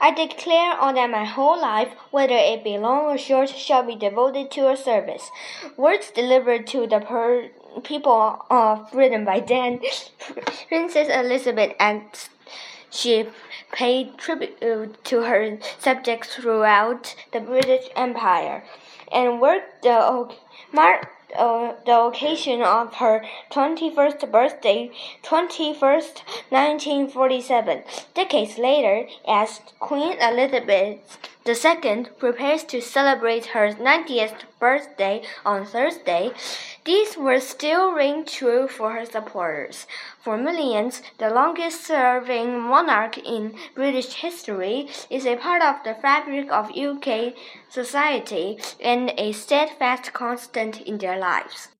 I declare on that my whole life, whether it be long or short, shall be devoted to your service. Words delivered to the people of Britain by then Princess Elizabeth and she paid tribute to her subjects throughout the British Empire and worked the marked uh, the occasion of her 21st birthday, 21st, 1947. Decades later, as Queen Elizabeth II prepares to celebrate her 90th birthday on Thursday, these words still ring true for her supporters. For millions, the longest serving monarch in British history is a part of the fabric of UK society and a steadfast constant in their lives.